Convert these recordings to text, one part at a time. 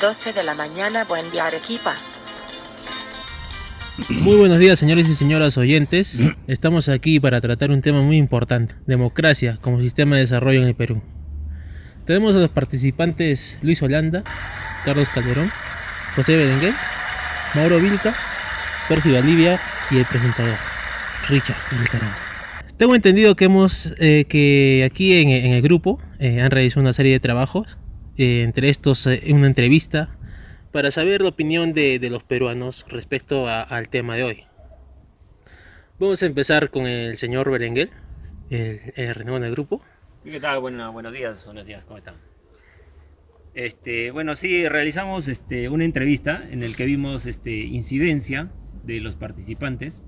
12 de la mañana, buen día Arequipa. Muy buenos días señores y señoras oyentes. Estamos aquí para tratar un tema muy importante, democracia como sistema de desarrollo en el Perú. Tenemos a los participantes Luis Holanda, Carlos Calderón, José Berenguer, Mauro Vilca, Percy Valdivia y el presentador, Richard Vilcarán. Tengo entendido que hemos eh, que aquí en, el grupo eh, han realizado una serie de trabajos, eh, entre estos eh, una entrevista, para saber la opinión de, los peruanos respecto a- al tema de hoy. Vamos a empezar con el señor Berenguer, el, el renegado del grupo. ¿Qué tal? Bueno, buenos días, buenos días, ¿cómo están? Este, bueno, sí, realizamos este, una entrevista en el que vimos este, incidencia de los participantes,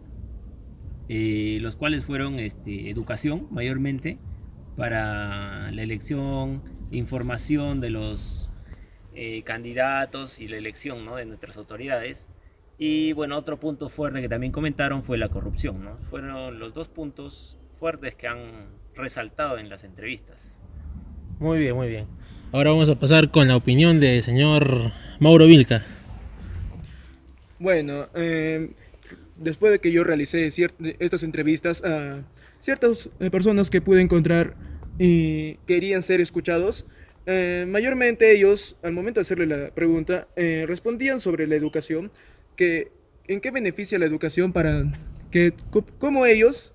eh, los cuales fueron este, educación mayormente para la elección, información de los eh, candidatos y la elección ¿no? de nuestras autoridades. Y bueno, otro punto fuerte que también comentaron fue la corrupción, ¿no? Fueron los dos puntos fuertes que han resaltado en las entrevistas. Muy bien, muy bien. Ahora vamos a pasar con la opinión del señor Mauro Vilca. Bueno, eh, después de que yo realicé estas entrevistas a ciertas eh, personas que pude encontrar y querían ser escuchados, eh, mayormente ellos, al momento de hacerle la pregunta, eh, respondían sobre la educación, que en qué beneficia la educación para que, co- cómo ellos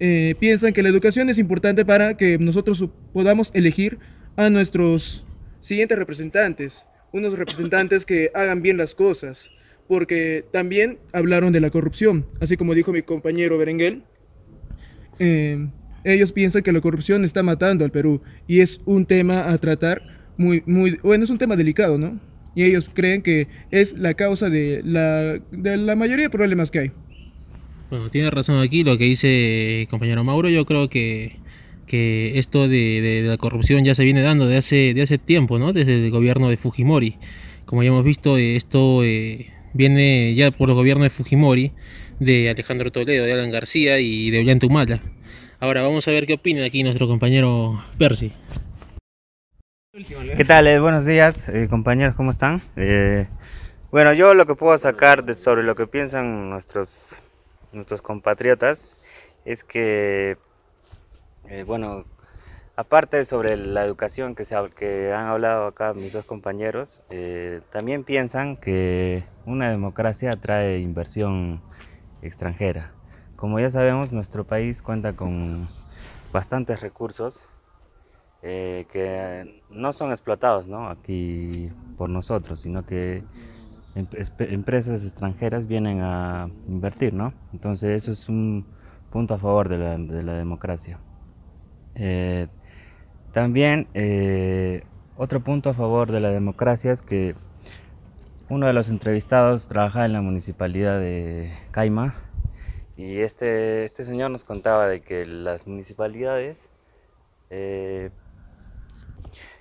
eh, piensan que la educación es importante para que nosotros podamos elegir a nuestros siguientes representantes, unos representantes que hagan bien las cosas, porque también hablaron de la corrupción, así como dijo mi compañero Berenguel. Eh, ellos piensan que la corrupción está matando al Perú y es un tema a tratar muy, muy, bueno, es un tema delicado, ¿no? Y ellos creen que es la causa de la, de la mayoría de problemas que hay. Bueno, tiene razón aquí lo que dice el compañero Mauro. Yo creo que, que esto de, la corrupción ya se viene dando de hace, de hace tiempo, ¿no? Desde el gobierno de Fujimori. Como ya hemos visto, eh, esto eh, viene ya por el gobierno de Fujimori, de Alejandro Toledo, de Alan García y de Ollanta Humala. Ahora vamos a ver qué opina aquí nuestro compañero Percy. ¿Qué tal? Eh, buenos días, eh, compañeros, ¿cómo están? Eh, bueno, yo lo que puedo sacar de- sobre lo que piensan nuestros, nuestros compatriotas es que, bueno, aparte sobre la educación que, se, que han hablado acá mis dos compañeros, también piensan que una democracia trae inversión extranjera. Como ya sabemos, nuestro país cuenta con bastantes recursos eh, que no son explotados ¿no? aquí por nosotros, sino que em- empresas extranjeras vienen a invertir, ¿no? Entonces eso es un punto a favor de la, de la democracia. Eh, también eh, otro punto a favor de la democracia es que uno de los entrevistados trabaja en la municipalidad de Caima y este, este señor nos contaba de que las municipalidades eh,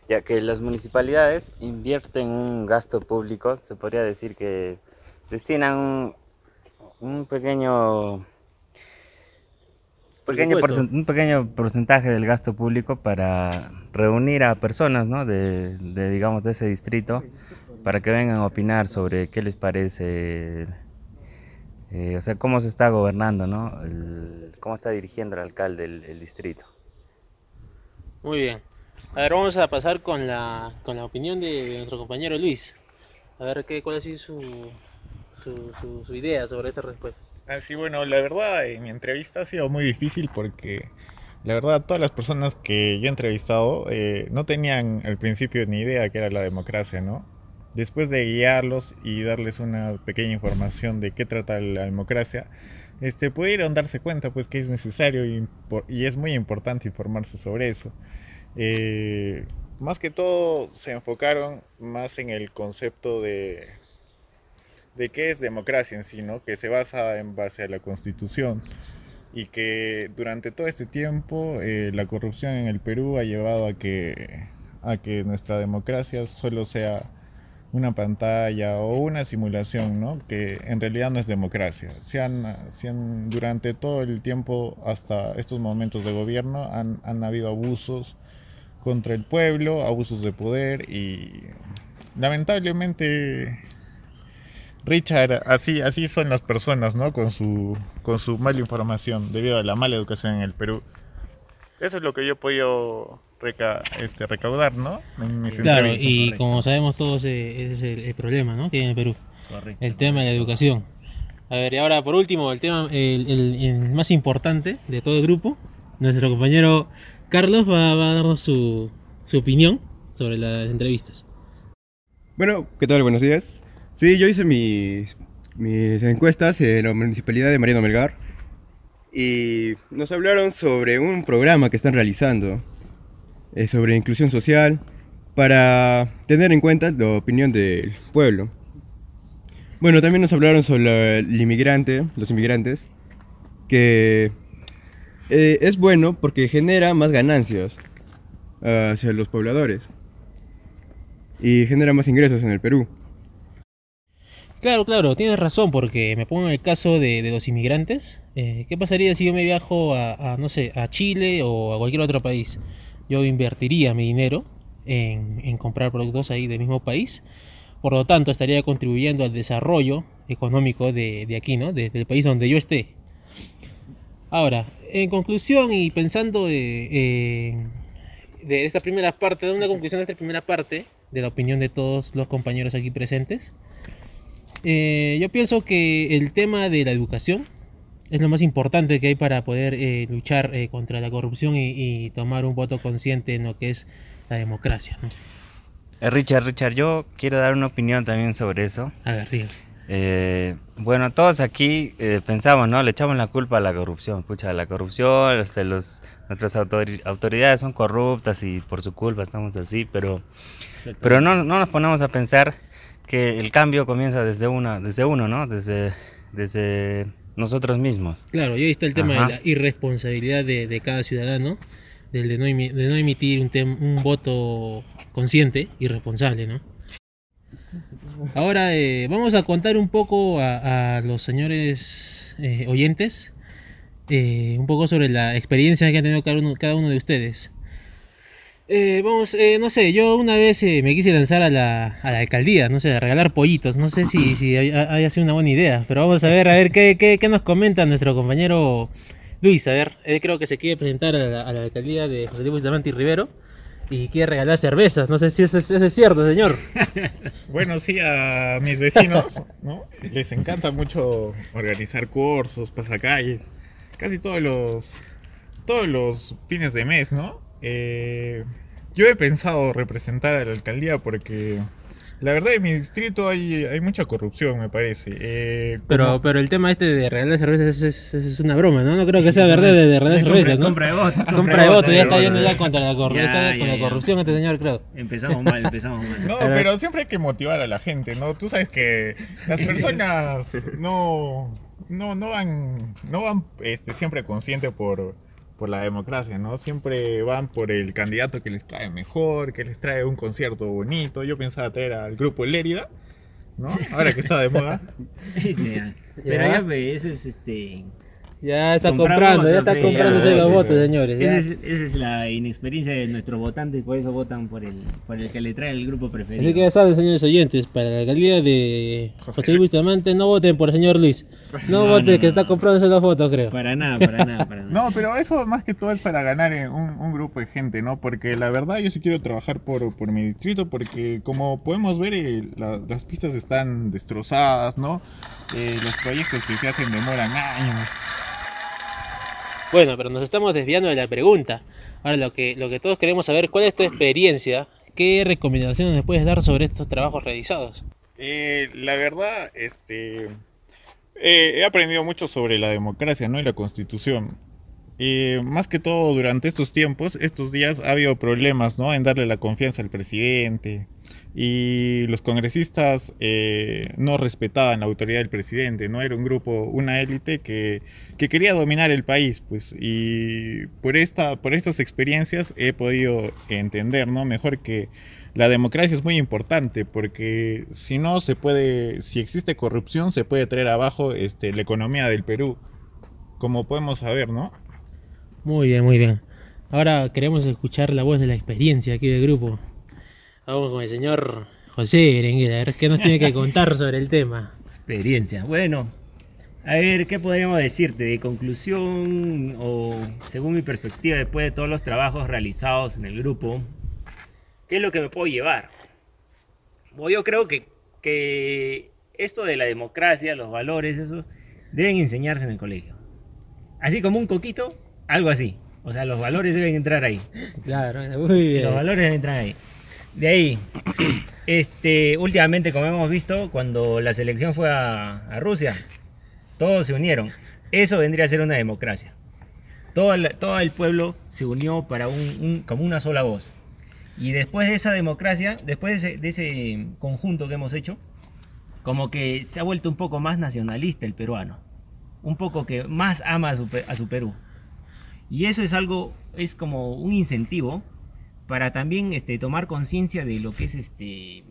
ya que las municipalidades invierten un gasto público, se podría decir que destinan un, un pequeño pequeño un pequeño porcentaje del gasto público para reunir a personas ¿no? de, de, digamos de ese distrito para que vengan a opinar sobre qué les parece eh, o sea cómo se está gobernando ¿no? El- cómo está dirigiendo el alcalde el- el distrito Muy bien. A ver, vamos a pasar con la, con la opinión de, de nuestro compañero Luis. A ver qué, cuál ha sido su, su, su- su idea sobre esta respuesta. Así bueno, la verdad, en mi entrevista ha sido muy difícil porque la verdad todas las personas que yo he entrevistado eh, no tenían al principio ni idea que era la democracia, ¿no? Después de guiarlos y darles una pequeña información de qué trata la democracia, este, pudieron darse cuenta pues que es necesario y, es muy importante informarse sobre eso. Eh, más que todo se enfocaron más en el concepto de, de qué es democracia en sí, ¿no? Que se basa en base a la constitución y que durante todo este tiempo eh, la corrupción en el Perú ha llevado a que, a que nuestra democracia solo sea una pantalla o una simulación, ¿no? Que en realidad no es democracia. Se han, se han- durante todo el tiempo hasta estos momentos de gobierno han, han habido abusos contra el pueblo, abusos de poder y lamentablemente Richard, así, así son las personas, ¿no? Con su, con su mala información debido a la mala educación en el Perú. Eso es lo que yo he podido reca- este, recaudar, ¿no? En mis Claro, y correcto. como sabemos todos, eh, ese es el, el problema ¿no? que hay en el Perú, Correcto. el tema de la educación. A ver, y ahora por último, el tema el, el- el más importante de todo el grupo, nuestro compañero Carlos va, va a darnos su, su opinión sobre las entrevistas. Bueno, ¿qué tal? Buenos días. Sí, yo hice mis, mis encuestas en la municipalidad de Mariano Melgar y nos hablaron sobre un programa que están realizando eh, sobre inclusión social para tener en cuenta la opinión del pueblo. Bueno, también nos hablaron sobre el inmigrante, los inmigrantes, que eh, es bueno porque genera más ganancias ah, hacia los pobladores y genera más ingresos en el Perú. Claro, claro, tienes razón, porque me pongo en el caso de, de los inmigrantes. eh, ¿Qué pasaría si yo me viajo a, no sé, a Chile o a cualquier otro país? Yo invertiría mi dinero en, en comprar productos ahí del mismo país. Por lo tanto, estaría contribuyendo al desarrollo económico de, de aquí, ¿no? De- del país donde yo esté. Ahora, en conclusión y pensando eh, eh, de esta primera parte, de una conclusión de esta primera parte, de la opinión de todos los compañeros aquí presentes, eh, yo pienso que el tema de la educación es lo más importante que hay para poder eh, luchar eh, contra la corrupción y, y tomar un voto consciente en lo que es la democracia. ¿no? Eh, Richard, Richard, yo quiero dar una opinión también sobre eso. A ver. Eh, bueno, todos aquí eh, pensamos, ¿no? Le echamos la culpa a la corrupción. Pucha, la corrupción, este, los, nuestras autori- autoridades son corruptas y por su culpa estamos así, pero, pero no, no nos ponemos a pensar que el cambio comienza desde una, desde uno, ¿no? Desde, desde nosotros mismos. Claro, y ahí está el tema Ajá. de la irresponsabilidad de, de cada ciudadano, del de no, de no emitir un, tem- un voto consciente y responsable, ¿no? Ahora eh, vamos a contar un poco a, a los señores eh, oyentes eh, un poco sobre la experiencia que ha tenido cada uno, cada uno de ustedes. Eh, vamos, eh, no sé, yo una vez eh, me quise lanzar a la, a la alcaldía, no sé, a regalar pollitos, no sé si, si haya, haya sido una buena idea, pero vamos a ver, a ver qué, qué, qué nos comenta nuestro compañero Luis, a ver, él creo que se quiere presentar a la, a la alcaldía de José Luis y Rivero y quiere regalar cervezas, no sé si eso es, eso es cierto, señor. Bueno, sí, a mis vecinos, ¿no? Les encanta mucho organizar cursos, pasacalles, casi todos los, todos los fines de mes, ¿no? Eh, yo he pensado representar a la alcaldía porque la verdad en mi distrito hay, hay mucha corrupción, me parece. Eh, Pero, el tema este de regalar cervezas es, una broma, ¿no? No creo que sea verdad de, de regalar cervezas, ¿no? Compra de votos. Compra de voto, ya está votos. yendo ya contra la, corru- Ya, está ya, con la ya. corrupción este señor, creo. Empezamos mal, empezamos mal. No, Pero- pero siempre hay que motivar a la gente, ¿no? Tú sabes que las personas no, no, no van, no van este, siempre conscientes por, por la democracia, ¿no? Siempre van por el candidato que les trae mejor, que les trae un concierto bonito. Yo pensaba traer al grupo Lérida, ¿no? Ahora que está de moda. Pero Ya. ya, pues, eso es este. Ya está comprar comprando, ya está comprándose ya, los votos, es- señores. Esa es, esa es la inexperiencia de nuestros votantes, por eso votan por el, por el que le trae el grupo preferido. Así que ya saben, señores oyentes, para la alcaldía de José José Luis Bustamante, no voten por el señor Luis. No, No, voten, no, que está comprándose los votos, creo. Para nada, para nada, para nada. No, pero eso más que todo es para ganar en un, un grupo de gente, ¿no? Porque la verdad yo sí quiero trabajar por, por mi distrito porque como podemos ver eh, la- las pistas están destrozadas, ¿no? Eh, los proyectos que se hacen demoran años. Bueno, pero nos estamos desviando de la pregunta. Ahora, lo que, lo que todos queremos saber, ¿cuál es tu experiencia? ¿Qué recomendaciones nos puedes dar sobre estos trabajos realizados? Eh, la verdad, este, eh, he aprendido mucho sobre la democracia, ¿no? Y la constitución. Eh, más que todo durante estos tiempos, estos días ha habido problemas, ¿no? En darle la confianza al presidente. Y los congresistas eh, no respetaban la autoridad del presidente, ¿no? Era un grupo, una élite que, que quería dominar el país, pues. Y por, esta, por estas experiencias he podido entender, ¿no? Mejor que la democracia es muy importante porque si no se puede, si existe corrupción, se puede traer abajo este, la economía del Perú, como podemos saber, ¿no? Muy bien, muy bien. Ahora queremos escuchar la voz de la experiencia aquí del grupo. Vamos con el señor José Berenguer, a ver qué nos tiene que contar sobre el tema. Experiencia. Bueno, a ver, ¿qué podríamos decirte de conclusión o según mi perspectiva después de todos los trabajos realizados en el grupo? ¿Qué es lo que me puedo llevar? Bueno, yo creo que, que esto de la democracia, los valores, eso, deben enseñarse en el colegio. Así como un coquito, algo así. O sea, los valores deben entrar ahí. Claro, muy bien. Los valores deben entrar ahí. De ahí, este, últimamente, como hemos visto, cuando la selección fue a, Rusia, todos se unieron. Eso vendría a ser una democracia. Todo el, pueblo se unió para un, como una sola voz. Y después de esa democracia, después de ese, conjunto que hemos hecho, como que se ha vuelto un poco más nacionalista el peruano. Un poco que más ama a su Perú. Y eso es algo, es como un incentivo para también este, tomar conciencia de lo que es este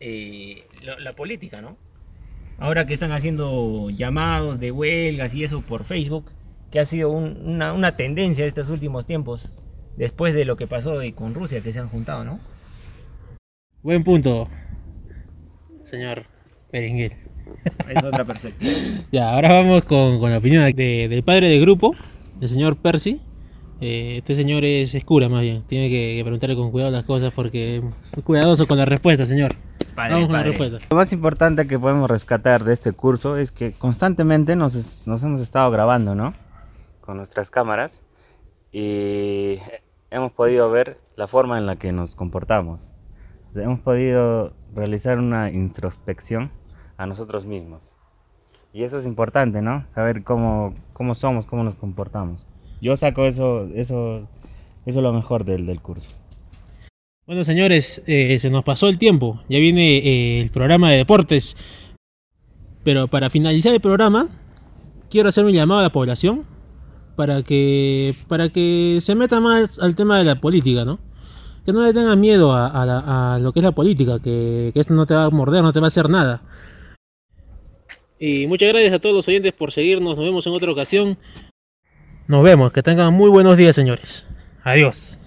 eh, la, la política, ¿no? Ahora que están haciendo llamados de huelgas y eso por Facebook, que ha sido un- una, una tendencia de estos últimos tiempos, después de lo que pasó de- con Rusia, que se han juntado, ¿no? Buen punto, señor Berenguer. Es otra perspectiva. Ya, ahora vamos con, con la opinión de- del padre del grupo, el señor Percy. Eh, este señor es, es cura más bien, tiene que, que preguntarle con cuidado las cosas porque es cuidadoso con la respuesta, señor. Padre, vamos con la respuesta. Lo más importante que podemos rescatar de este curso es que constantemente nos, es- nos hemos estado grabando, ¿no? Con nuestras cámaras y hemos podido ver la forma en la que nos comportamos. Hemos podido realizar una introspección a nosotros mismos. Y eso es importante, ¿no? Saber cómo, cómo somos, cómo nos comportamos. Yo saco eso, eso, eso es lo mejor del, del curso. Bueno, señores, eh, se nos pasó el tiempo. Ya viene eh, el programa de deportes. Pero para finalizar el programa, quiero hacer un llamado a la población para que, para que se meta más al tema de la política, ¿no? Que no le tengan miedo a, lo que es la política, que esto no te va a morder, no te va a hacer nada. Y muchas gracias a todos los oyentes por seguirnos. Nos vemos en otra ocasión. Nos vemos. Que tengan muy buenos días, señores. Adiós.